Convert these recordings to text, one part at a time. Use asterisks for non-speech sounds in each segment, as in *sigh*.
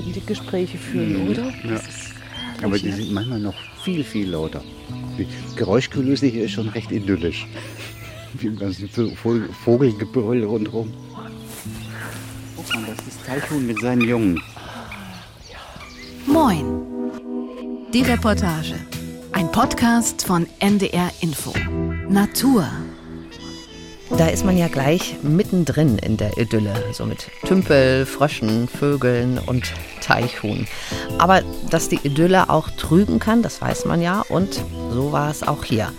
würden die Gespräche führen, mhm. oder? Ja. Aber die sind manchmal noch viel, viel lauter. Die Geräuschkulisse hier ist schon recht idyllisch. Wie im ganzen Vogelgebrüll rundherum. Guck mal, das ist Teichhuhn mit seinen Jungen. Moin. Die Reportage. Ein Podcast von NDR Info. Natur. Da ist man ja gleich mittendrin in der Idylle, so mit Tümpel, Fröschen, Vögeln und Teichhuhn. Aber dass die Idylle auch trügen kann, das weiß man ja und so war es auch hier.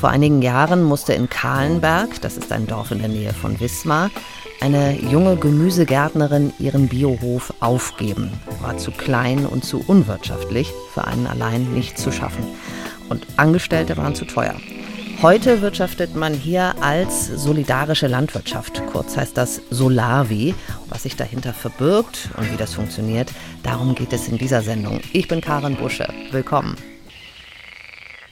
Vor einigen Jahren musste in Kahlenberg, das ist ein Dorf in der Nähe von Wismar, eine junge Gemüsegärtnerin ihren Biohof aufgeben. War zu klein und zu unwirtschaftlich, für einen allein nicht zu schaffen. Und Angestellte waren zu teuer. Heute wirtschaftet man hier als solidarische Landwirtschaft. Kurz heißt das Solavi. Was sich dahinter verbirgt und wie das funktioniert, darum geht es in dieser Sendung. Ich bin Karin Busche. Willkommen.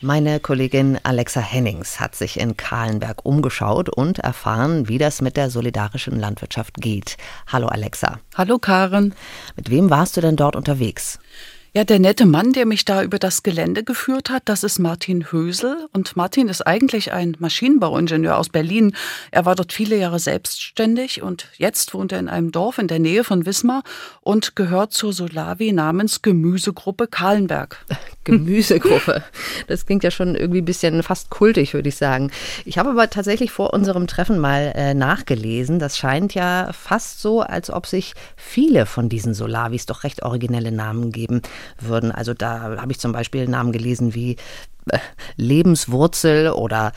Meine Kollegin Alexa Hennings hat sich in Kahlenberg umgeschaut und erfahren, wie das mit der solidarischen Landwirtschaft geht. Hallo Alexa. Hallo Karin. Mit wem warst du denn dort unterwegs? Ja, der nette Mann, der mich da über das Gelände geführt hat, das ist Martin Hösel. Und Martin ist eigentlich ein Maschinenbauingenieur aus Berlin. Er war dort viele Jahre selbstständig und jetzt wohnt er in einem Dorf in der Nähe von Wismar und gehört zur Solavi namens Gemüsegruppe Kahlenberg. *laughs* Gemüsegruppe. Das klingt ja schon irgendwie ein bisschen fast kultig, würde ich sagen. Ich habe aber tatsächlich vor unserem Treffen mal äh, nachgelesen. Das scheint ja fast so, als ob sich viele von diesen Solavis doch recht originelle Namen geben würden. Also da habe ich zum Beispiel Namen gelesen wie äh, Lebenswurzel oder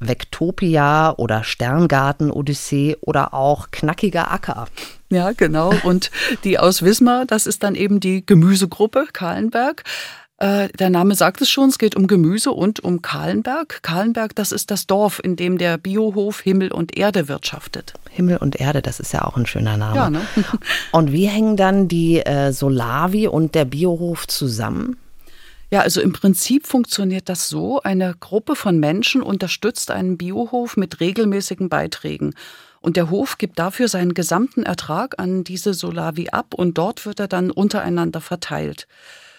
Vektopia oder Sterngarten Odyssee oder auch knackiger Acker. Ja, genau. Und die aus Wismar, das ist dann eben die Gemüsegruppe Kahlenberg. Äh, der Name sagt es schon, es geht um Gemüse und um Kahlenberg. Kahlenberg, das ist das Dorf, in dem der Biohof Himmel und Erde wirtschaftet. Himmel und Erde, das ist ja auch ein schöner Name. Ja, ne? *laughs* und wie hängen dann die äh, Solavi und der Biohof zusammen? Ja, also im Prinzip funktioniert das so. Eine Gruppe von Menschen unterstützt einen Biohof mit regelmäßigen Beiträgen. Und der Hof gibt dafür seinen gesamten Ertrag an diese Solavi ab und dort wird er dann untereinander verteilt.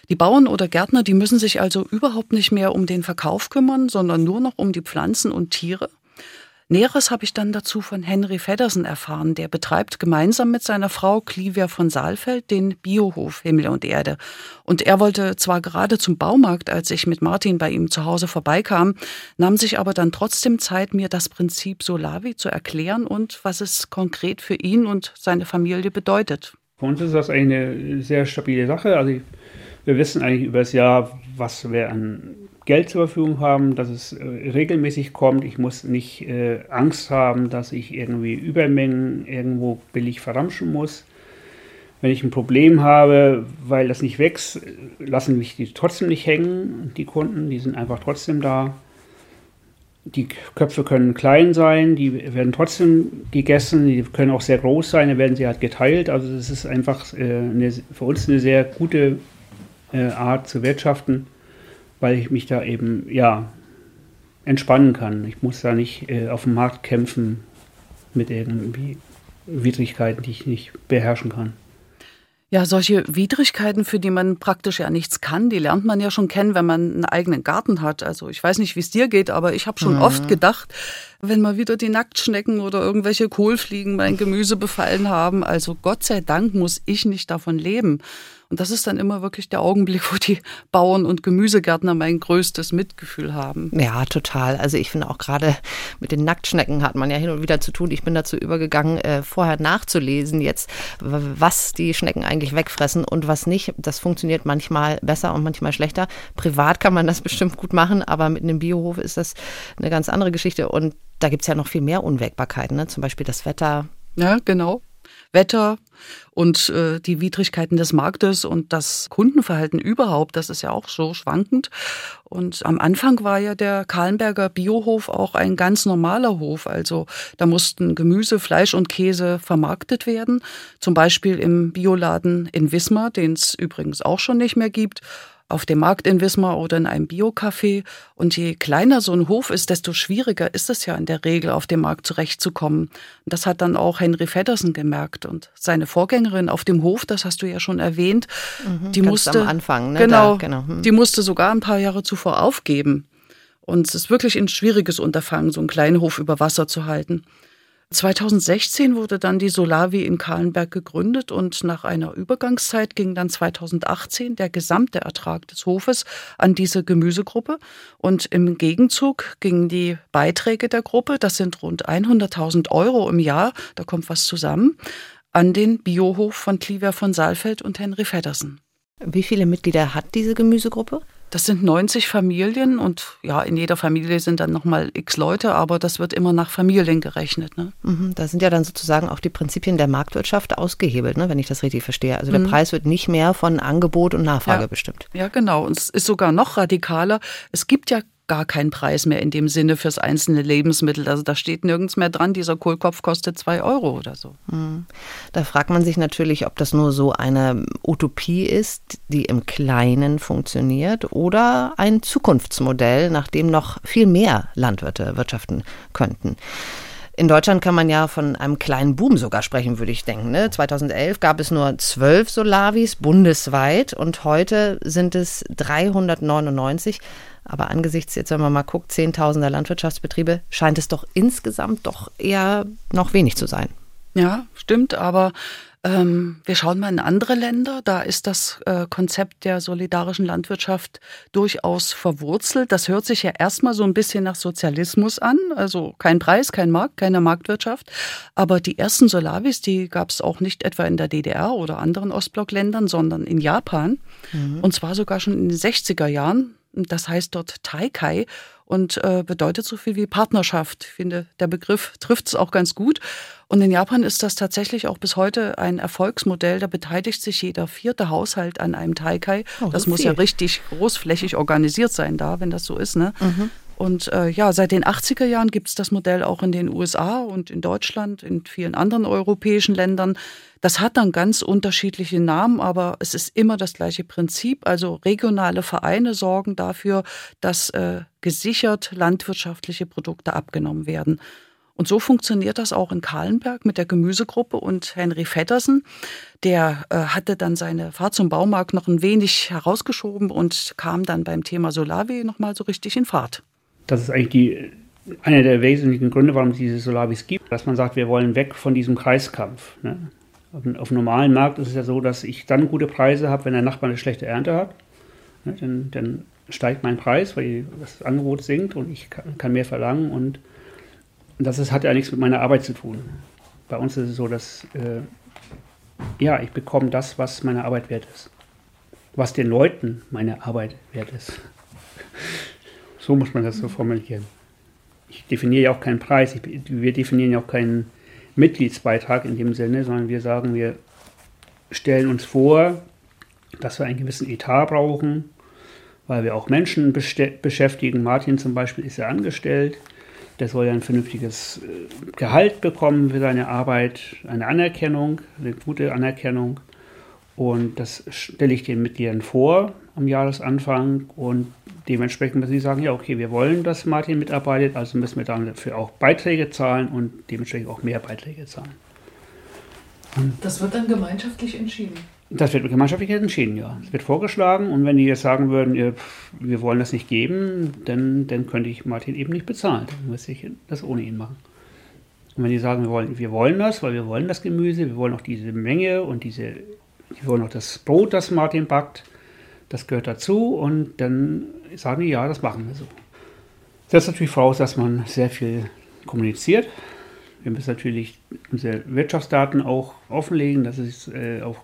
Die Bauern oder Gärtner, die müssen sich also überhaupt nicht mehr um den Verkauf kümmern, sondern nur noch um die Pflanzen und Tiere. Näheres habe ich dann dazu von Henry Feddersen erfahren. Der betreibt gemeinsam mit seiner Frau Clivia von Saalfeld den Biohof Himmel und Erde. Und er wollte zwar gerade zum Baumarkt, als ich mit Martin bei ihm zu Hause vorbeikam, nahm sich aber dann trotzdem Zeit, mir das Prinzip Solavi zu erklären und was es konkret für ihn und seine Familie bedeutet. Für uns ist das eine sehr stabile Sache. Also wir wissen eigentlich über das Jahr, was wir an Geld zur Verfügung haben, dass es äh, regelmäßig kommt. Ich muss nicht äh, Angst haben, dass ich irgendwie Übermengen irgendwo billig verramschen muss. Wenn ich ein Problem habe, weil das nicht wächst, lassen mich die trotzdem nicht hängen, die Kunden, die sind einfach trotzdem da. Die Köpfe können klein sein, die werden trotzdem gegessen, die können auch sehr groß sein, dann werden sie halt geteilt. Also das ist einfach äh, eine, für uns eine sehr gute äh, Art zu wirtschaften, weil ich mich da eben ja entspannen kann. Ich muss da nicht äh, auf dem Markt kämpfen mit irgendwie Widrigkeiten, die ich nicht beherrschen kann. Ja, solche Widrigkeiten, für die man praktisch ja nichts kann, die lernt man ja schon kennen, wenn man einen eigenen Garten hat. Also ich weiß nicht, wie es dir geht, aber ich habe schon mhm. oft gedacht, wenn mal wieder die Nacktschnecken oder irgendwelche Kohlfliegen mein Gemüse befallen haben, also Gott sei Dank muss ich nicht davon leben. Und das ist dann immer wirklich der Augenblick, wo die Bauern und Gemüsegärtner mein größtes Mitgefühl haben. Ja, total. Also ich finde auch gerade mit den Nacktschnecken hat man ja hin und wieder zu tun. Ich bin dazu übergegangen, äh, vorher nachzulesen jetzt, was die Schnecken eigentlich wegfressen und was nicht. Das funktioniert manchmal besser und manchmal schlechter. Privat kann man das bestimmt gut machen, aber mit einem Biohof ist das eine ganz andere Geschichte. Und da gibt es ja noch viel mehr Unwägbarkeiten, ne? zum Beispiel das Wetter. Ja, genau. Wetter und äh, die Widrigkeiten des Marktes und das Kundenverhalten überhaupt, das ist ja auch so schwankend. Und am Anfang war ja der Kahlenberger Biohof auch ein ganz normaler Hof. Also da mussten Gemüse, Fleisch und Käse vermarktet werden. Zum Beispiel im Bioladen in Wismar, den es übrigens auch schon nicht mehr gibt auf dem Markt in Wismar oder in einem Biocafé. Und je kleiner so ein Hof ist, desto schwieriger ist es ja in der Regel, auf dem Markt zurechtzukommen. Und das hat dann auch Henry Feddersen gemerkt. Und seine Vorgängerin auf dem Hof, das hast du ja schon erwähnt, Mhm, die musste am Anfang, ne? genau, Da, genau. hm. die musste sogar ein paar Jahre zuvor aufgeben. Und es ist wirklich ein schwieriges Unterfangen, so einen kleinen Hof über Wasser zu halten. 2016 wurde dann die Solavi in Kahlenberg gegründet und nach einer Übergangszeit ging dann 2018 der gesamte Ertrag des Hofes an diese Gemüsegruppe und im Gegenzug gingen die Beiträge der Gruppe, das sind rund 100.000 Euro im Jahr, da kommt was zusammen, an den Biohof von Cliver von Saalfeld und Henry Feddersen. Wie viele Mitglieder hat diese Gemüsegruppe? Das sind 90 Familien und ja, in jeder Familie sind dann nochmal x Leute, aber das wird immer nach Familien gerechnet. Ne? Mhm, Da sind ja dann sozusagen auch die Prinzipien der Marktwirtschaft ausgehebelt, ne, wenn ich das richtig verstehe. Also der Preis wird nicht mehr von Angebot und Nachfrage Ja. bestimmt. Ja, genau. Und es ist sogar noch radikaler. Es gibt ja gar keinen Preis mehr in dem Sinne fürs einzelne Lebensmittel. Also da steht nirgends mehr dran, dieser Kohlkopf kostet zwei Euro oder so. Da fragt man sich natürlich, ob das nur so eine Utopie ist, die im Kleinen funktioniert, oder ein Zukunftsmodell, nach dem noch viel mehr Landwirte wirtschaften könnten. In Deutschland kann man ja von einem kleinen Boom sogar sprechen, würde ich denken. Ne? 2011 gab es nur zwölf Solavis bundesweit und heute sind es 399. Aber angesichts, jetzt wenn man mal guckt, Zehntausender Landwirtschaftsbetriebe, scheint es doch insgesamt doch eher noch wenig zu sein. Ja, stimmt, aber ähm, wir schauen mal in andere Länder. Da ist das äh, Konzept der solidarischen Landwirtschaft durchaus verwurzelt. Das hört sich ja erstmal so ein bisschen nach Sozialismus an. Also kein Preis, kein Markt, keine Marktwirtschaft. Aber die ersten Solavis, die gab es auch nicht etwa in der DDR oder anderen Ostblockländern, sondern in Japan. Und zwar sogar schon in den 60er Jahren. Das heißt dort Taikai und äh, bedeutet so viel wie Partnerschaft. Ich finde, der Begriff trifft es auch ganz gut. Und in Japan ist das tatsächlich auch bis heute ein Erfolgsmodell. Da beteiligt sich jeder vierte Haushalt an einem Taikai. Oh, das muss ja viel. richtig großflächig organisiert sein da, wenn das so ist. Ne? Und äh, ja, seit den 80er Jahren gibt es das Modell auch in den USA und in Deutschland, in vielen anderen europäischen Ländern. Das hat dann ganz unterschiedliche Namen, aber es ist immer das gleiche Prinzip. Also regionale Vereine sorgen dafür, dass äh, gesichert landwirtschaftliche Produkte abgenommen werden. Und so funktioniert das auch in Kahlenberg mit der Gemüsegruppe und Henry Feddersen. Der äh, hatte dann seine Fahrt zum Baumarkt noch ein wenig herausgeschoben und kam dann beim Thema Solavi nochmal so richtig in Fahrt. Das ist eigentlich die, einer der wesentlichen Gründe, warum es diese Solavis gibt, dass man sagt, wir wollen weg von diesem Kreiskampf. Ne? Auf, auf normalen Markt ist es ja so, dass ich dann gute Preise habe, wenn der Nachbar eine schlechte Ernte hat. Ne? Dann, dann steigt mein Preis, weil das Angebot sinkt und ich kann, kann mehr verlangen. Und das ist, hat ja nichts mit meiner Arbeit zu tun. Bei uns ist es so, dass äh, ja, ich bekomme das, was meine Arbeit wert ist. Was den Leuten meine Arbeit wert ist. *laughs* So muss man das so formulieren. Ich definiere ja auch keinen Preis, ich, wir definieren ja auch keinen Mitgliedsbeitrag in dem Sinne, sondern wir sagen, wir stellen uns vor, dass wir einen gewissen Etat brauchen, weil wir auch Menschen beschäftigen. Martin zum Beispiel ist ja angestellt, der soll ja ein vernünftiges äh, Gehalt bekommen für seine Arbeit, eine Anerkennung, eine gute Anerkennung. Und das stelle ich den Mitgliedern vor am Jahresanfang und dementsprechend müssen sie sagen, ja, okay, wir wollen, dass Martin mitarbeitet, also müssen wir dafür auch Beiträge zahlen und dementsprechend auch mehr Beiträge zahlen. Das wird dann gemeinschaftlich entschieden. Das wird gemeinschaftlich entschieden, ja. Es wird vorgeschlagen und wenn die jetzt sagen würden, wir wollen das nicht geben, dann, dann könnte ich Martin eben nicht bezahlen. Dann müsste ich das ohne ihn machen. Und wenn die sagen, wir wollen, wir wollen das, weil wir wollen das Gemüse, wir wollen auch diese Menge und diese, wir wollen auch das Brot, das Martin backt, das gehört dazu und dann sagen die, ja, das machen wir so. Das setzt natürlich voraus, dass man sehr viel kommuniziert. Wir müssen natürlich unsere Wirtschaftsdaten auch offenlegen, dass es äh, auch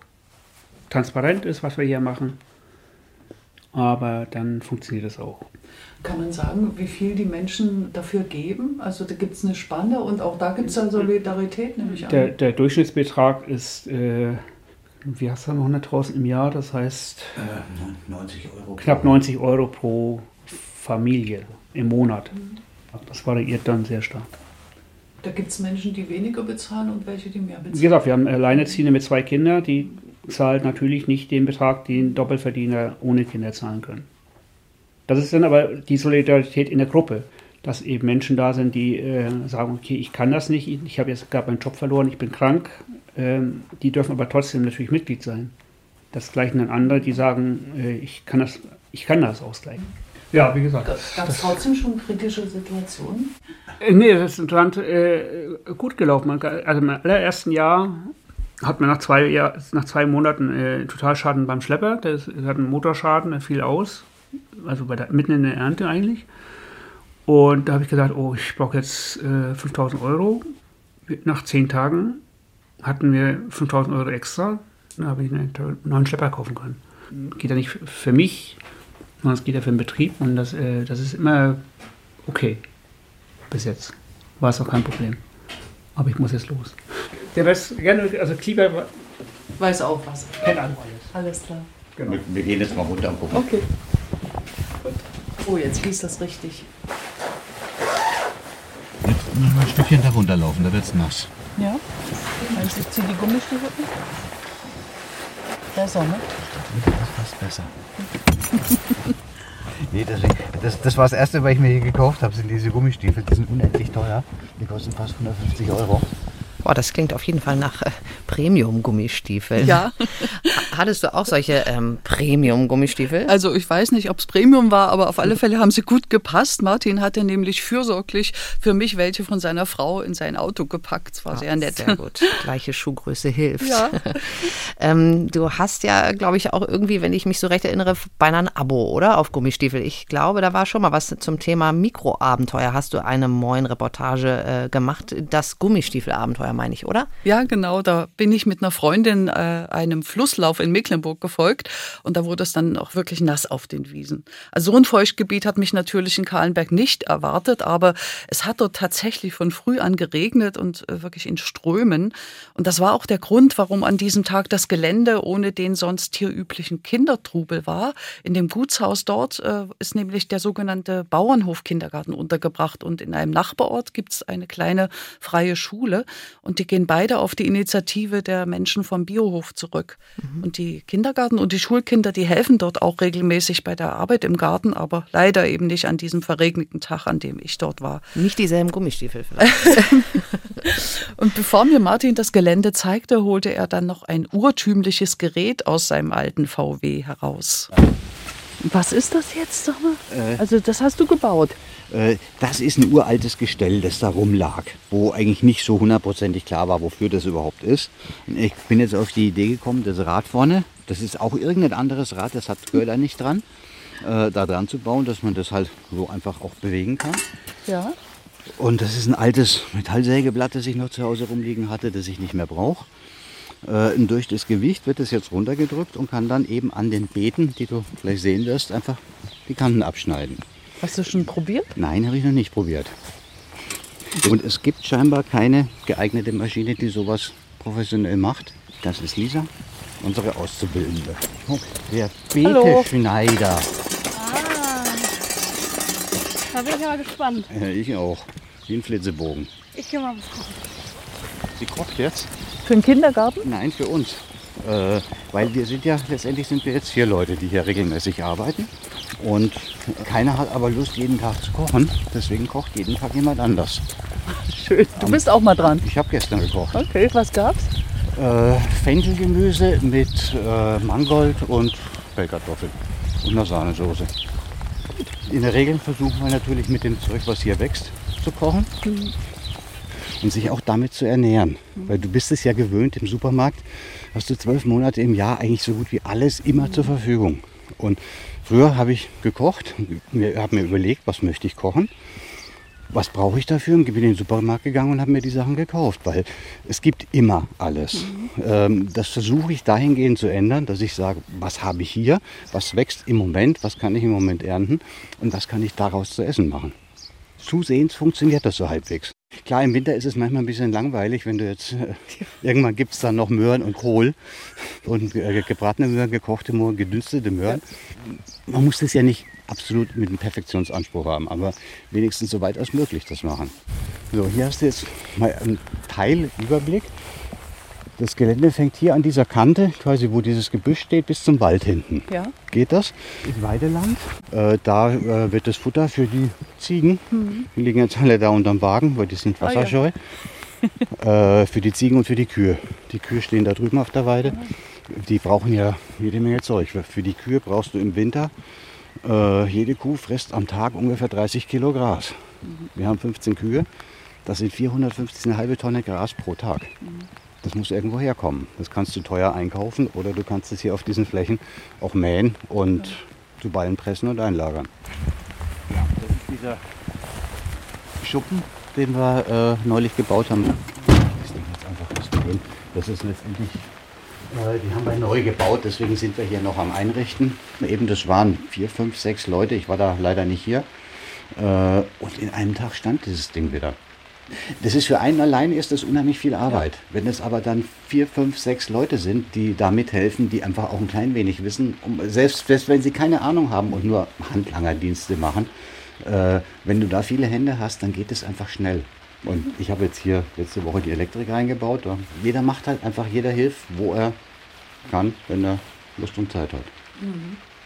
transparent ist, was wir hier machen. Aber dann funktioniert es auch. Kann man sagen, wie viel die Menschen dafür geben? Also da gibt es eine Spanne und auch da gibt es dann Solidarität, nehme ich an. Der, der Durchschnittsbetrag ist, äh, wie hast du noch 100.000 im Jahr? Das heißt Äh, 90 Euro. knapp 90 Euro pro Familie im Monat. Das variiert dann sehr stark. Da gibt es Menschen, die weniger bezahlen und welche, die mehr Wie bezahlen. gesagt, wir haben Alleinerziehende mit zwei Kindern, die zahlt natürlich nicht den Betrag, den Doppelverdiener ohne Kinder zahlen können. Das ist dann aber die Solidarität in der Gruppe, dass eben Menschen da sind, die äh, sagen, okay, ich kann das nicht, ich habe jetzt gerade meinen Job verloren, ich bin krank, ähm, die dürfen aber trotzdem natürlich Mitglied sein. Das gleichen dann andere, die sagen, äh, ich, kann das, ich kann das ausgleichen. Ja, wie gesagt. Gab es trotzdem schon kritische Situationen? Äh, nee, das ist Land, äh, gut gelaufen. Also im allerersten Jahr hat man nach zwei, Jahr, nach zwei Monaten äh, Totalschaden beim Schlepper. Der, hat einen Motorschaden, der fiel aus. Also der, mitten in der Ernte eigentlich. Und da habe ich gesagt, oh, ich brauche jetzt äh, 5000 Euro. Nach zehn Tagen hatten wir 5000 Euro extra. Da habe ich einen neuen Schlepper kaufen können. Geht ja nicht für mich, sondern es geht ja für den Betrieb. Und das, äh, das ist immer okay. Bis jetzt. War es auch kein Problem. Aber ich muss jetzt los. Der Rest, gerne, also Klieber weiß auch was. Kennt alles. Alles klar. Genau. Wir, wir, gehen jetzt mal runter und gucken. Okay. Oh, jetzt fließt das richtig. Jetzt noch mal ein Stückchen da runterlaufen, da wird es nass. Ja. Meinst du, ich ziehe die Gummistiefel? Besser, ne? Das ist fast besser. *laughs* nee, deswegen, das, das war das erste, was ich mir hier gekauft habe, sind diese Gummistiefel. Die sind unendlich teuer. Die kosten fast 150 Euro. Boah, das klingt auf jeden Fall nach äh, Premium-Gummistiefeln. Ja. Hattest du auch solche ähm, Premium-Gummistiefel? Also ich weiß nicht, ob es Premium war, aber auf alle Fälle haben sie gut gepasst. Martin hatte nämlich fürsorglich für mich welche von seiner Frau in sein Auto gepackt. Das war Ah, sehr nett. Sehr gut. Gleiche Schuhgröße hilft. Ja. *laughs* ähm, du hast ja, glaube ich, auch irgendwie, wenn ich mich so recht erinnere, beinahe ein Abo, oder? Auf Gummistiefel. Ich glaube, da war schon mal was zum Thema Mikroabenteuer. Hast du eine Moin-Reportage äh, gemacht? Das Gummistiefelabenteuer, meine ich, oder? Ja, genau. Da bin ich mit einer Freundin äh, einem Flusslauf in Mecklenburg gefolgt und da wurde es dann auch wirklich nass auf den Wiesen. Also so ein Feuchtgebiet hat mich natürlich in Kahlenberg nicht erwartet, aber es hat dort tatsächlich von früh an geregnet und äh, wirklich in Strömen. Und das war auch der Grund, warum an diesem Tag das Gelände ohne den sonst hier üblichen Kindertrubel war. In dem Gutshaus dort äh, ist nämlich der sogenannte Bauernhof-Kindergarten untergebracht und in einem Nachbarort gibt es eine kleine freie Schule und die gehen beide auf die Initiative der Menschen vom Biohof zurück. Und die Kindergarten und die Schulkinder, die helfen dort auch regelmäßig bei der Arbeit im Garten, aber leider eben nicht an diesem verregneten Tag, an dem ich dort war. Nicht dieselben Gummistiefel vielleicht. *laughs* Und bevor mir Martin das Gelände zeigte, holte er dann noch ein urtümliches Gerät aus seinem alten VW heraus. Was ist das jetzt, sag mal? Äh. Also das hast du gebaut. Äh, Das ist ein uraltes Gestell, das da rumlag, wo eigentlich nicht so hundertprozentig klar war, wofür das überhaupt ist. Ich bin jetzt auf die Idee gekommen, das Rad vorne, das ist auch irgendein anderes Rad, das hat Förder nicht dran, äh, da dran zu bauen, dass man das halt so einfach auch bewegen kann. Ja. Und das ist ein altes Metallsägeblatt, das ich noch zu Hause rumliegen hatte, das ich nicht mehr brauche. Äh, durch das Gewicht wird es jetzt runtergedrückt und kann dann eben an den Beeten, die du vielleicht sehen wirst, einfach die Kanten abschneiden. Hast du schon probiert? Nein, habe ich noch nicht probiert. Und es gibt scheinbar keine geeignete Maschine, die sowas professionell macht. Das ist Lisa, unsere Auszubildende. Oh, der Hallo. Beteschneider. Da bin ich aber gespannt. Ja, ich auch. Wie ein Flitzebogen. Ich gehe mal was gucken. Sie kocht jetzt? Für den Kindergarten? Nein, für uns. Äh, weil wir sind ja, letztendlich sind wir jetzt vier Leute, die hier regelmäßig arbeiten. Und keiner hat aber Lust, jeden Tag zu kochen. Deswegen kocht jeden Tag jemand anders. *laughs* Schön. Du bist auch mal dran. Ich habe gestern gekocht. Okay, was gab's? Äh, Fenchelgemüse mit äh, Mangold und Pellkartoffeln und einer Sahnesoße. In der Regel versuchen wir natürlich mit dem Zeug, was hier wächst, zu kochen und sich auch damit zu ernähren. Weil du bist es ja gewöhnt, im Supermarkt hast du zwölf Monate im Jahr eigentlich so gut wie alles immer zur Verfügung. Und früher habe ich gekocht, habe mir überlegt, was möchte ich kochen was brauche ich dafür? Und bin in den Supermarkt gegangen und habe mir die Sachen gekauft, weil es gibt immer alles. Ähm, das versuche ich dahingehend zu ändern, dass ich sage, was habe ich hier, was wächst im Moment, was kann ich im Moment ernten und was kann ich daraus zu essen machen. Zusehends funktioniert das so halbwegs. Klar, im Winter ist es manchmal ein bisschen langweilig, wenn du jetzt, äh, *laughs* irgendwann gibt es dann noch Möhren und Kohl und äh, gebratene Möhren, gekochte Möhren, gedünstete Möhren. Man muss das ja nicht absolut mit einem Perfektionsanspruch haben, aber wenigstens so weit als möglich das machen. So, hier hast du jetzt mal einen Teilüberblick. Das Gelände fängt hier an dieser Kante, quasi wo dieses Gebüsch steht, bis zum Wald hinten. Ja. Geht das? Ist Weideland. Äh, da äh, wird das Futter für die Ziegen. Die liegen jetzt alle da unterm Wagen, weil die sind Ah, ja. wasserscheu. *laughs* äh, für die Ziegen und für die Kühe. Die Kühe stehen da drüben auf der Weide. Die brauchen ja jede Menge Zeug. Für die Kühe brauchst du im Winter, äh, jede Kuh frisst am Tag ungefähr 30 Kilo Gras. Wir haben 15 Kühe. Das sind 450 eine halbe Tonne Gras pro Tag. Das muss irgendwo herkommen. Das kannst du teuer einkaufen oder du kannst es hier auf diesen Flächen auch mähen und zu Ballen pressen und einlagern. Ja, das ist dieser Schuppen, den wir äh, neulich gebaut haben. Das ist letztendlich, äh, die haben wir neu gebaut, deswegen sind wir hier noch am Einrichten. Eben, das waren vier, fünf, sechs Leute. Ich war da leider nicht hier. Äh, und in einem Tag stand dieses Ding wieder. Das ist für einen allein ist das unheimlich viel Arbeit. Wenn es aber dann vier, fünf, sechs Leute sind, die da mithelfen, die einfach auch ein klein wenig wissen, um, selbst, selbst wenn sie keine Ahnung haben und nur Handlangerdienste machen, äh, wenn du da viele Hände hast, dann geht es einfach schnell. Und ich habe jetzt hier letzte Woche die Elektrik eingebaut. Jeder macht halt einfach, jeder hilft, wo er kann, wenn er Lust und Zeit hat.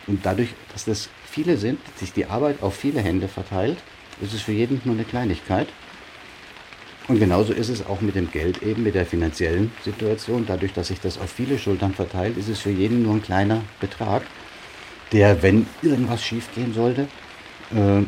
Und dadurch, dass das viele sind, sich die Arbeit auf viele Hände verteilt, ist es für jeden nur eine Kleinigkeit. Und genauso ist es auch mit dem Geld eben, mit der finanziellen Situation. Dadurch, dass sich das auf viele Schultern verteilt, ist es für jeden nur ein kleiner Betrag, der, wenn irgendwas schiefgehen sollte, äh,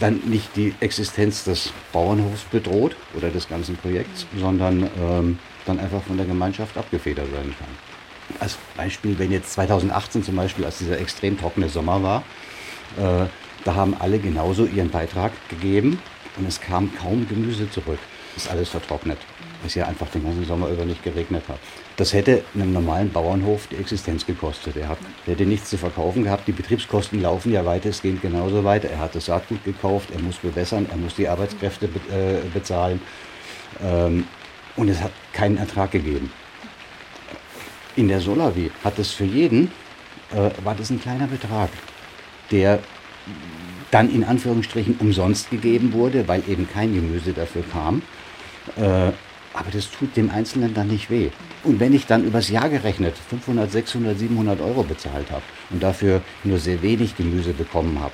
dann nicht die Existenz des Bauernhofs bedroht oder des ganzen Projekts, sondern ähm, dann einfach von der Gemeinschaft abgefedert werden kann. Als Beispiel, wenn jetzt 2018 zum Beispiel, als dieser extrem trockene Sommer war, äh, da haben alle genauso ihren Beitrag gegeben und es kam kaum Gemüse zurück. Ist alles vertrocknet, weil es ja einfach den ganzen Sommer über nicht geregnet hat. Das hätte einem normalen Bauernhof die Existenz gekostet. Er hat, er hätte nichts zu verkaufen gehabt. Die Betriebskosten laufen ja weitestgehend genauso weiter. Er hat das Saatgut gekauft, er muss bewässern, er muss die Arbeitskräfte be äh, bezahlen. Ähm, und es hat keinen Ertrag gegeben. In der Solavi hat es für jeden, äh, war das ein kleiner Betrag, der dann in Anführungsstrichen umsonst gegeben wurde, weil eben kein Gemüse dafür kam. Äh, aber das tut dem Einzelnen dann nicht weh. Und wenn ich dann übers Jahr gerechnet 500, 600, 700 Euro bezahlt habe und dafür nur sehr wenig Gemüse bekommen habe,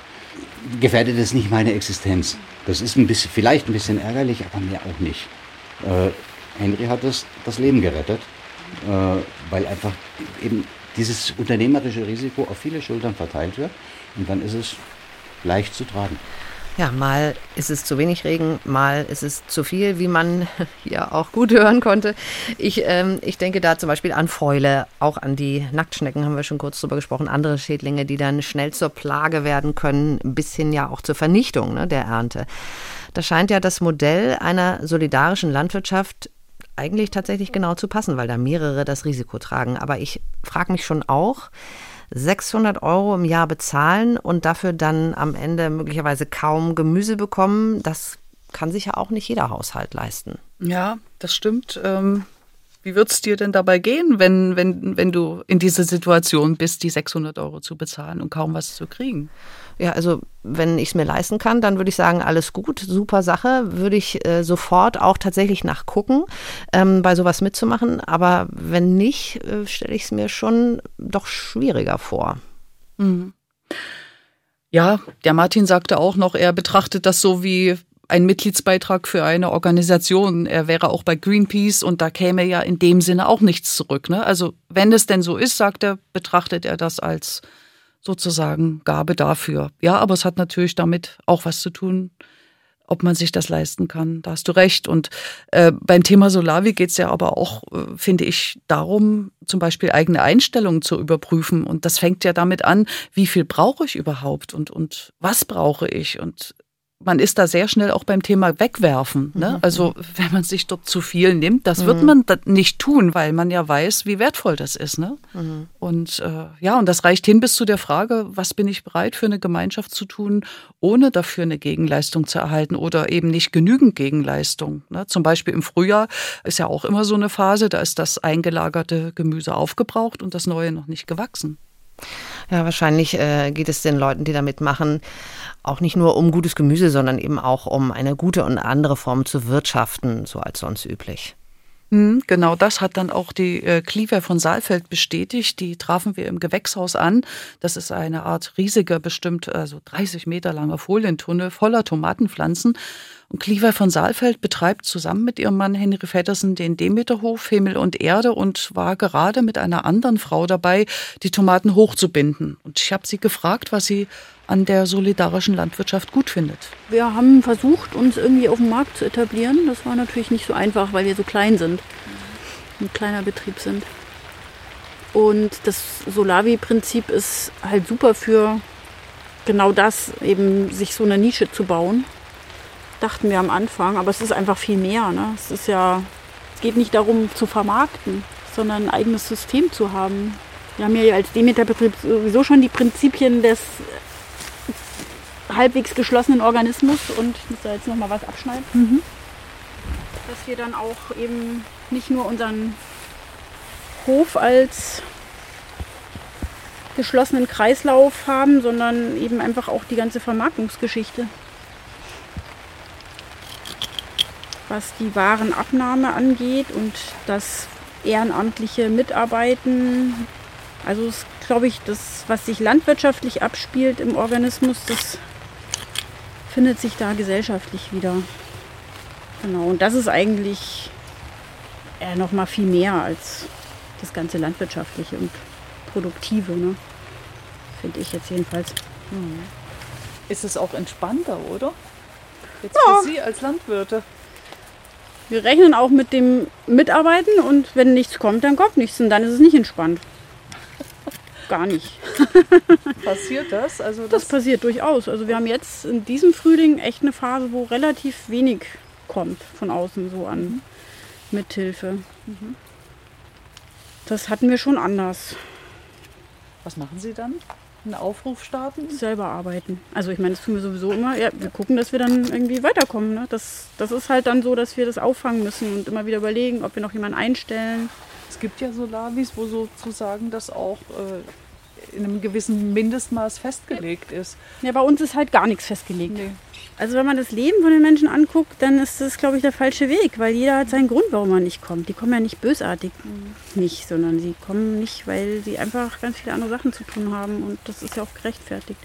gefährdet es nicht meine Existenz. Das ist ein bisschen, vielleicht ein bisschen ärgerlich, aber mir auch nicht. Äh, Henry hat das, das Leben gerettet, äh, weil einfach eben dieses unternehmerische Risiko auf viele Schultern verteilt wird und dann ist es leicht zu tragen. Ja, mal ist es zu wenig Regen, mal ist es zu viel, wie man *laughs* hier auch gut hören konnte. Ich, ähm, ich denke da zum Beispiel an Fäule, auch an die Nacktschnecken haben wir schon kurz drüber gesprochen, andere Schädlinge, die dann schnell zur Plage werden können, bis hin ja auch zur Vernichtung ne, der Ernte. Da scheint ja das Modell einer solidarischen Landwirtschaft eigentlich tatsächlich genau zu passen, weil da mehrere das Risiko tragen. Aber ich frage mich schon auch, 600 Euro im Jahr bezahlen und dafür dann am Ende möglicherweise kaum Gemüse bekommen, das kann sich ja auch nicht jeder Haushalt leisten. Ja, das stimmt. Ähm, wie wird es dir denn dabei gehen, wenn, wenn, wenn du in dieser Situation bist, die 600 Euro zu bezahlen und kaum was zu kriegen? Ja, also wenn ich es mir leisten kann, dann würde ich sagen, alles gut, super Sache, würde ich äh, sofort auch tatsächlich nachgucken, ähm, bei sowas mitzumachen. Aber wenn nicht, äh, stelle ich es mir schon doch schwieriger vor. Mhm. Ja, der Martin sagte auch noch, er betrachtet das so wie ein Mitgliedsbeitrag für eine Organisation. Er wäre auch bei Greenpeace und da käme ja in dem Sinne auch nichts zurück. Ne? Also wenn es denn so ist, sagt er, betrachtet er das als sozusagen Gabe dafür. Ja, aber es hat natürlich damit auch was zu tun, ob man sich das leisten kann. Da hast du recht. Und äh, beim Thema Solavi geht es ja aber auch, äh, finde ich, darum, zum Beispiel eigene Einstellungen zu überprüfen. Und das fängt ja damit an, wie viel brauche ich überhaupt und, und was brauche ich? Und man ist da sehr schnell auch beim Thema wegwerfen. Ne? Also wenn man sich dort zu viel nimmt, das wird man da nicht tun, weil man ja weiß, wie wertvoll das ist. Ne? Und äh, ja, und das reicht hin bis zu der Frage, was bin ich bereit für eine Gemeinschaft zu tun, ohne dafür eine Gegenleistung zu erhalten oder eben nicht genügend Gegenleistung. Ne? Zum Beispiel im Frühjahr ist ja auch immer so eine Phase, da ist das eingelagerte Gemüse aufgebraucht und das neue noch nicht gewachsen. Ja, wahrscheinlich äh, geht es den Leuten, die da mitmachen, auch nicht nur um gutes Gemüse, sondern eben auch um eine gute und andere Form zu wirtschaften, so als sonst üblich. Hm, genau das hat dann auch die äh, Cleaver von Saalfeld bestätigt. Die trafen wir im Gewächshaus an. Das ist eine Art riesiger, bestimmt also 30 Meter langer Folientunnel voller Tomatenpflanzen. Und Cleaver von Saalfeld betreibt zusammen mit ihrem Mann Henry Feddersen den Demeterhof Himmel und Erde und war gerade mit einer anderen Frau dabei, die Tomaten hochzubinden. Und ich habe sie gefragt, was sie an der solidarischen Landwirtschaft gut findet. Wir haben versucht, uns irgendwie auf dem Markt zu etablieren. Das war natürlich nicht so einfach, weil wir so klein sind, ein kleiner Betrieb sind. Und das Solavi-Prinzip ist halt super für genau das, eben sich so eine Nische zu bauen. Dachten wir am Anfang, aber es ist einfach viel mehr. Ne? Es ist ja, es geht nicht darum zu vermarkten, sondern ein eigenes System zu haben. Wir haben ja als Demeter-Betrieb sowieso schon die Prinzipien des halbwegs geschlossenen Organismus und ich muss da jetzt noch mal was abschneiden. Mhm. Dass wir dann auch eben nicht nur unseren Hof als geschlossenen Kreislauf haben, sondern eben einfach auch die ganze Vermarktungsgeschichte. Was die Warenabnahme angeht und das ehrenamtliche Mitarbeiten. Also ist, glaube ich, das, was sich landwirtschaftlich abspielt im Organismus, das findet sich da gesellschaftlich wieder. Genau, und das ist eigentlich äh, noch mal viel mehr als das ganze landwirtschaftliche und produktive, ne? finde ich jetzt jedenfalls. Hm. Ist es auch entspannter, oder? Jetzt ja. für Sie als Landwirte. Wir rechnen auch mit dem Mitarbeiten und wenn nichts kommt, dann kommt nichts und dann ist es nicht entspannt gar nicht. *laughs* Passiert das? Also das, das passiert durchaus. Also wir haben jetzt in diesem Frühling echt eine Phase, wo relativ wenig kommt von außen so an mhm. Mithilfe. Mhm. Das hatten wir schon anders. Was machen Sie dann? Einen Aufruf starten? Selber arbeiten. Also ich meine, das tun wir sowieso immer. Ja, wir gucken, dass wir dann irgendwie weiterkommen. Ne? Das, das ist halt dann so, dass wir das auffangen müssen und immer wieder überlegen, ob wir noch jemanden einstellen. Es gibt ja Solavis, wo sozusagen das auch äh, in einem gewissen Mindestmaß festgelegt ist. Ja, bei uns ist halt gar nichts festgelegt. Nee. Also wenn man das Leben von den Menschen anguckt, dann ist das, glaube ich, der falsche Weg, weil jeder hat seinen Grund, warum er nicht kommt. Die kommen ja nicht bösartig mhm. nicht, sondern sie kommen nicht, weil sie einfach ganz viele andere Sachen zu tun haben und das ist ja auch gerechtfertigt.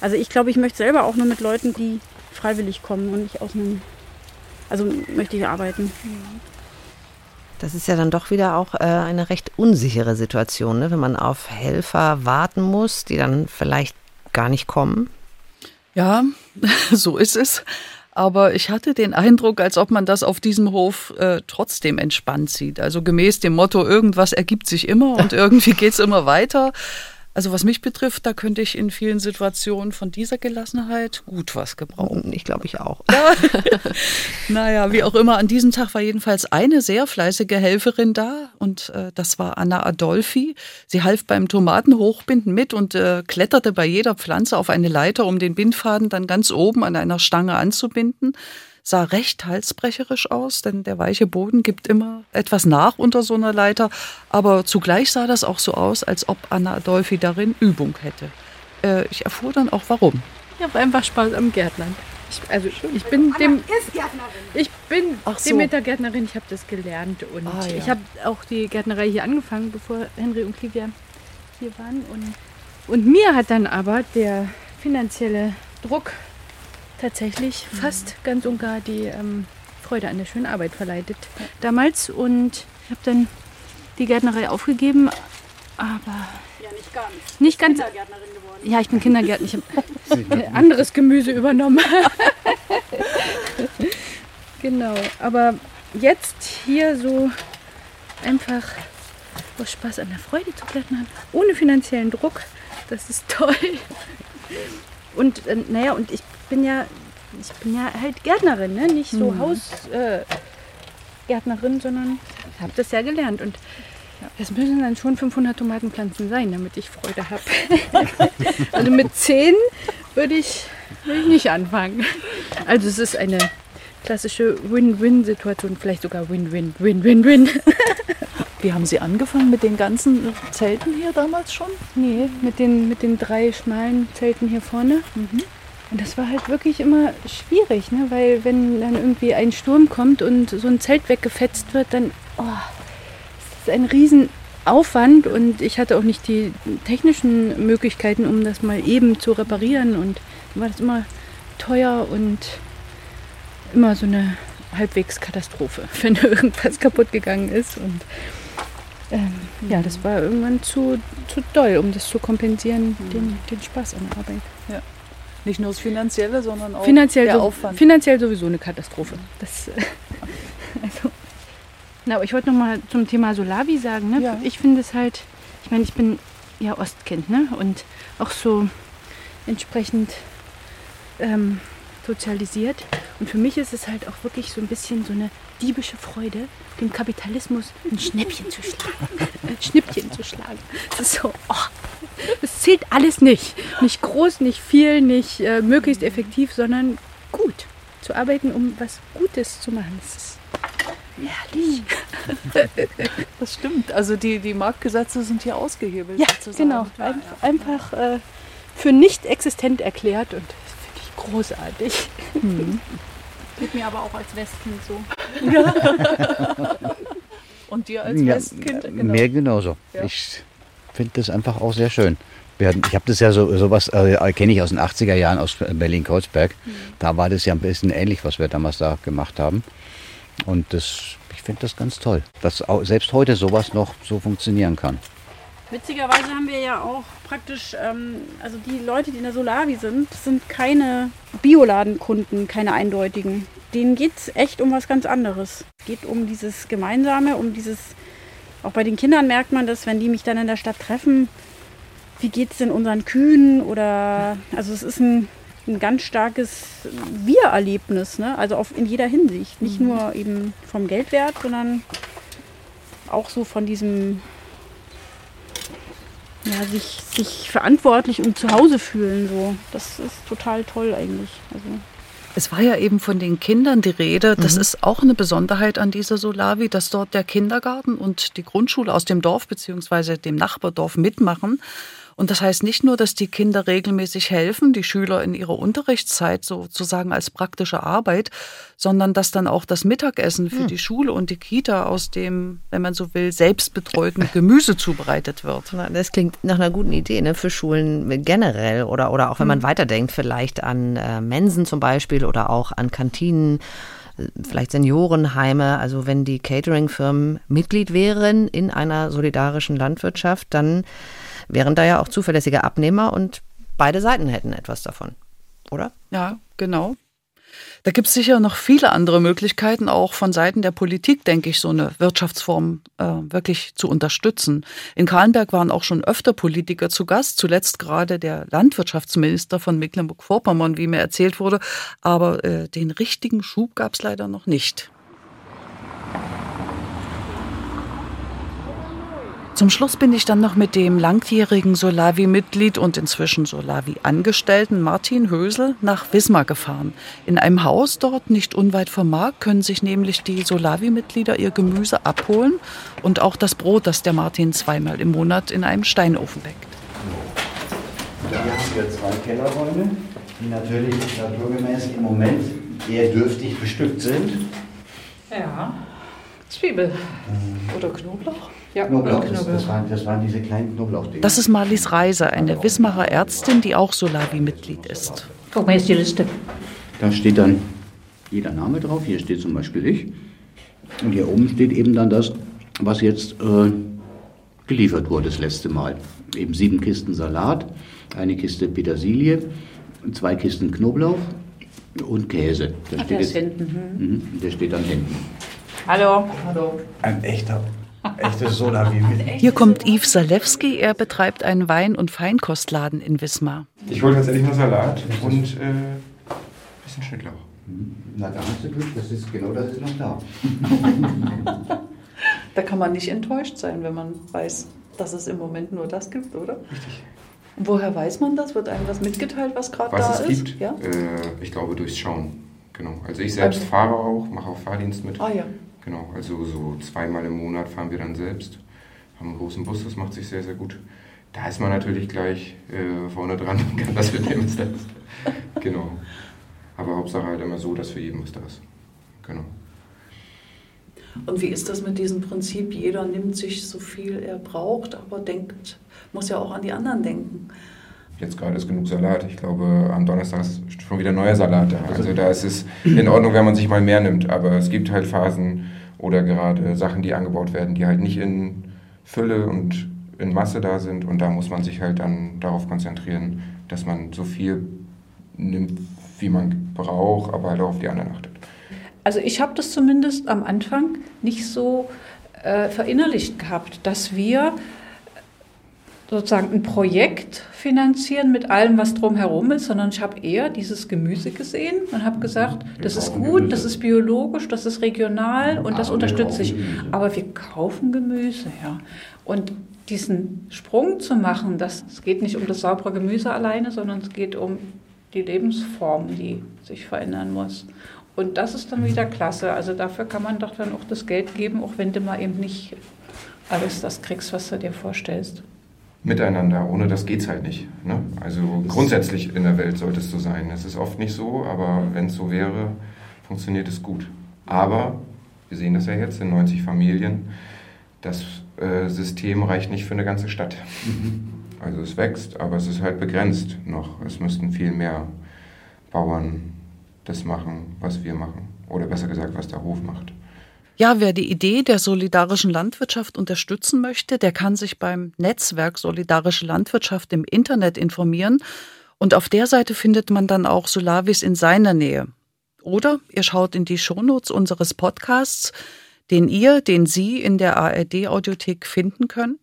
Also ich glaube, ich möchte selber auch nur mit Leuten, die freiwillig kommen und nicht aus einem, also möchte ich arbeiten. Mhm. Das ist ja dann doch wieder auch äh, eine recht unsichere Situation, ne? wenn man auf Helfer warten muss, die dann vielleicht gar nicht kommen. Ja, *laughs* so ist es. Aber ich hatte den Eindruck, als ob man das auf diesem Hof äh, trotzdem entspannt sieht. Also gemäß dem Motto, irgendwas ergibt sich immer und *laughs* irgendwie geht es immer weiter. Also was mich betrifft, da könnte ich in vielen Situationen von dieser Gelassenheit gut was gebrauchen. Ich glaube ich auch. Ja. *laughs* naja, wie auch immer, an diesem Tag war jedenfalls eine sehr fleißige Helferin da und äh, das war Anna Adolfi. Sie half beim Tomatenhochbinden mit und äh, kletterte bei jeder Pflanze auf eine Leiter, um den Bindfaden dann ganz oben an einer Stange anzubinden sah recht halsbrecherisch aus, denn der weiche Boden gibt immer etwas nach unter so einer Leiter. Aber zugleich sah das auch so aus, als ob Anna Adolfi darin Übung hätte. Äh, ich erfuhr dann auch warum. Ich habe einfach Spaß am Gärtnern. Ich, also ich bin dem ich bin Ach so. Demeter-Gärtnerin, ich habe das gelernt und ah, ja. ich habe auch die Gärtnerei hier angefangen, bevor Henry und Livia hier waren und, und mir hat dann aber der finanzielle Druck tatsächlich mhm. fast ganz und gar die ähm, Freude an der schönen Arbeit verleitet damals. Und ich habe dann die Gärtnerei aufgegeben, aber ja, nicht ganz. Nicht ganz. Kindergärtnerin geworden. Ja, ich bin Kindergärtnerin. Ich habe *laughs* *laughs* anderes Gemüse übernommen. *laughs* genau. Aber jetzt hier so einfach aus Spaß an der Freude zu gärtnern, ohne finanziellen Druck, das ist toll. Und äh, naja, und ich bin ja, ich bin ja halt Gärtnerin, ne? nicht so mhm. Hausgärtnerin, äh, sondern ich habe das ja gelernt. Und das müssen dann schon 500 Tomatenpflanzen sein, damit ich Freude habe. *laughs* also mit 10 würde ich, würd ich nicht anfangen. Also es ist eine klassische Win-Win-Situation, vielleicht sogar Win-Win-Win-Win-Win. *laughs* Wie haben Sie angefangen mit den ganzen Zelten hier damals schon? Nee, mit den, mit den drei schmalen Zelten hier vorne. Mhm. Und das war halt wirklich immer schwierig, ne? weil wenn dann irgendwie ein Sturm kommt und so ein Zelt weggefetzt wird, dann oh, das ist ein Riesenaufwand und ich hatte auch nicht die technischen Möglichkeiten, um das mal eben zu reparieren und dann war das immer teuer und immer so eine halbwegs Katastrophe, *laughs* wenn irgendwas kaputt gegangen ist und ähm, ja, das war irgendwann zu, zu doll, um das zu kompensieren, mhm. den, den Spaß an der Arbeit. Ja. Nicht nur das Finanzielle, sondern auch finanziell der so, Aufwand. Finanziell sowieso eine Katastrophe. Das, *laughs* also, na, aber ich wollte noch mal zum Thema Solavi sagen. Ne? Ja. Ich finde es halt, ich meine, ich bin ja Ostkind ne? und auch so entsprechend ähm, sozialisiert. Und für mich ist es halt auch wirklich so ein bisschen so eine diebische Freude, dem Kapitalismus ein Schnäppchen zu schlagen. *laughs* Ein Schnippchen zu schlagen. Das ist so, oh, das zählt alles nicht. Nicht groß, nicht viel, nicht äh, möglichst effektiv, sondern gut zu arbeiten, um was Gutes zu machen. Das ist herrlich. *laughs* Das stimmt. Also die, die Marktgesetze sind hier ausgehebelt. Ja, sozusagen. genau. Ein, einfach äh, für nicht existent erklärt und das finde ich großartig. Mhm. Geht mir aber auch als Westkind so. Ja. *laughs* Und dir als ja, Westkind? Genau. Mir genauso. Ja. Ich finde das einfach auch sehr schön. Hatten, ich habe das ja so sowas äh, kenne ich aus den 80er Jahren aus Berlin-Kreuzberg. Mhm. Da war das ja ein bisschen ähnlich, was wir damals da gemacht haben. Und das, ich finde das ganz toll, dass auch, selbst heute sowas noch so funktionieren kann. Witzigerweise haben wir ja auch praktisch, ähm, also die Leute, die in der Solavi sind, sind keine Bioladenkunden, keine eindeutigen. Denen geht es echt um was ganz anderes. Es geht um dieses Gemeinsame, um dieses, auch bei den Kindern merkt man das, wenn die mich dann in der Stadt treffen, wie geht es denn unseren Kühen oder, also es ist ein, ein ganz starkes Wir-Erlebnis, ne? also auf, in jeder Hinsicht. Nicht mhm. nur eben vom Geldwert, sondern auch so von diesem ja, sich, sich verantwortlich und zu Hause fühlen. So. Das ist total toll eigentlich. Also. Es war ja eben von den Kindern die Rede. Das mhm. ist auch eine Besonderheit an dieser Solavi, dass dort der Kindergarten und die Grundschule aus dem Dorf bzw. dem Nachbardorf mitmachen. Und das heißt nicht nur, dass die Kinder regelmäßig helfen, die Schüler in ihrer Unterrichtszeit sozusagen als praktische Arbeit, sondern dass dann auch das Mittagessen für hm. die Schule und die Kita aus dem, wenn man so will, selbstbetreuten *laughs* Gemüse zubereitet wird. Das klingt nach einer guten Idee ne, für Schulen generell oder, oder auch wenn man hm. weiterdenkt, vielleicht an äh, Mensen zum Beispiel oder auch an Kantinen vielleicht Seniorenheime. Also wenn die Catering-Firmen Mitglied wären in einer solidarischen Landwirtschaft, dann wären da ja auch zuverlässige Abnehmer und beide Seiten hätten etwas davon, oder? Ja, genau. Da gibt es sicher noch viele andere Möglichkeiten, auch von Seiten der Politik, denke ich, so eine Wirtschaftsform äh, wirklich zu unterstützen. In Kahlenberg waren auch schon öfter Politiker zu Gast, zuletzt gerade der Landwirtschaftsminister von Mecklenburg-Vorpommern, wie mir erzählt wurde. Aber äh, den richtigen Schub gab es leider noch nicht. Zum Schluss bin ich dann noch mit dem langjährigen Solavi-Mitglied und inzwischen Solavi-Angestellten Martin Hösel nach Wismar gefahren. In einem Haus dort, nicht unweit vom Markt, können sich nämlich die Solavi-Mitglieder ihr Gemüse abholen und auch das Brot, das der Martin zweimal im Monat in einem Steinofen bäckt. Hier haben wir zwei Kellerräume, die natürlich naturgemäß im Moment eher dürftig bestückt sind. Ja, Zwiebel oder Knoblauch. Ja, Knoblauch, das, das, waren, das waren diese kleinen Knoblauchdinger. Das ist Marlies Reiser, eine Wismarer Ärztin, die auch Solavi-Mitglied ist. Guck mal, hier ist die Liste. Da steht dann jeder Name drauf. Hier steht zum Beispiel ich. Und hier oben steht eben dann das, was jetzt äh, geliefert wurde das letzte Mal. Eben sieben Kisten Salat, eine Kiste Petersilie, zwei Kisten Knoblauch und Käse. Der, Ach, steht, jetzt, hinten. Hm. der steht dann hinten. Hallo. Hallo. Ein echter Echtes Soda. Hier kommt Yves Salewski. Er betreibt einen Wein- und Feinkostladen in Wismar. Ich wollte tatsächlich nur Salat und äh, ein bisschen Schnittlauch. Na, da hast du Glück. Das ist, genau das ist noch da. *laughs* da kann man nicht enttäuscht sein, wenn man weiß, dass es im Moment nur das gibt, oder? Richtig. Woher weiß man das? Wird einem was mitgeteilt, was gerade da ist? Was es gibt? Ja? Äh, ich glaube durchs Schauen. Genau. Also ich selbst also. fahre auch, mache auch Fahrdienst mit. Ah ja. Genau, also so zweimal im Monat fahren wir dann selbst. Haben einen großen Bus, das macht sich sehr, sehr gut. Da ist man natürlich gleich äh, vorne dran und kann das mitnehmen selbst. Genau. Aber Hauptsache halt immer so, dass für jeden was da ist. Genau. Und wie ist das mit diesem Prinzip, jeder nimmt sich so viel er braucht, aber denkt, muss ja auch an die anderen denken. Jetzt gerade ist genug Salat. Ich glaube, am Donnerstag ist schon wieder neuer Salat da. Also da ist es in Ordnung, wenn man sich mal mehr nimmt. Aber es gibt halt Phasen oder gerade Sachen, die angebaut werden, die halt nicht in Fülle und in Masse da sind. Und da muss man sich halt dann darauf konzentrieren, dass man so viel nimmt, wie man braucht, aber halt auch auf die anderen achtet. Also ich habe das zumindest am Anfang nicht so äh, verinnerlicht gehabt, dass wir sozusagen ein Projekt finanzieren mit allem, was drumherum ist, sondern ich habe eher dieses Gemüse gesehen und habe gesagt, wir das ist gut, Gemüse. das ist biologisch, das ist regional und das unterstütze ich. Aber wir kaufen Gemüse, ja. Und diesen Sprung zu machen, das, es geht nicht um das saubere Gemüse alleine, sondern es geht um die Lebensform, die sich verändern muss. Und das ist dann wieder klasse. Also dafür kann man doch dann auch das Geld geben, auch wenn du mal eben nicht alles das kriegst, was du dir vorstellst. Miteinander, ohne das geht es halt nicht. Ne? Also grundsätzlich in der Welt sollte es so sein. Es ist oft nicht so, aber wenn es so wäre, funktioniert es gut. Aber wir sehen das ja jetzt in 90 Familien. Das äh, System reicht nicht für eine ganze Stadt. Mhm. Also es wächst, aber es ist halt begrenzt noch. Es müssten viel mehr Bauern das machen, was wir machen. Oder besser gesagt, was der Hof macht. Ja, wer die Idee der solidarischen Landwirtschaft unterstützen möchte, der kann sich beim Netzwerk Solidarische Landwirtschaft im Internet informieren. Und auf der Seite findet man dann auch Solavis in seiner Nähe. Oder ihr schaut in die Shownotes unseres Podcasts den ihr, den Sie in der ARD-Audiothek finden können.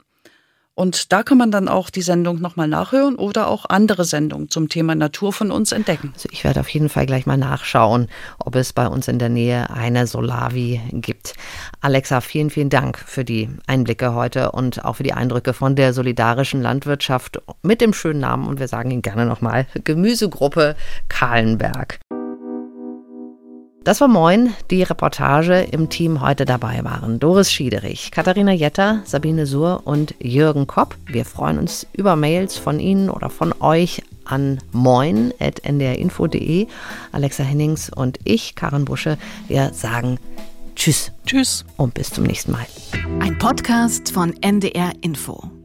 Und da kann man dann auch die Sendung nochmal nachhören oder auch andere Sendungen zum Thema Natur von uns entdecken. Also ich werde auf jeden Fall gleich mal nachschauen, ob es bei uns in der Nähe eine Solavi gibt. Alexa, vielen, vielen Dank für die Einblicke heute und auch für die Eindrücke von der solidarischen Landwirtschaft mit dem schönen Namen und wir sagen ihn gerne nochmal Gemüsegruppe Kahlenberg. Das war Moin, die Reportage im Team heute dabei waren. Doris Schiederich, Katharina Jetter, Sabine Suhr und Jürgen Kopp. Wir freuen uns über Mails von Ihnen oder von euch an moin.ndrinfo.de. Alexa Hennings und ich, Karin Busche, wir sagen Tschüss. Tschüss. Und bis zum nächsten Mal. Ein Podcast von NDR Info.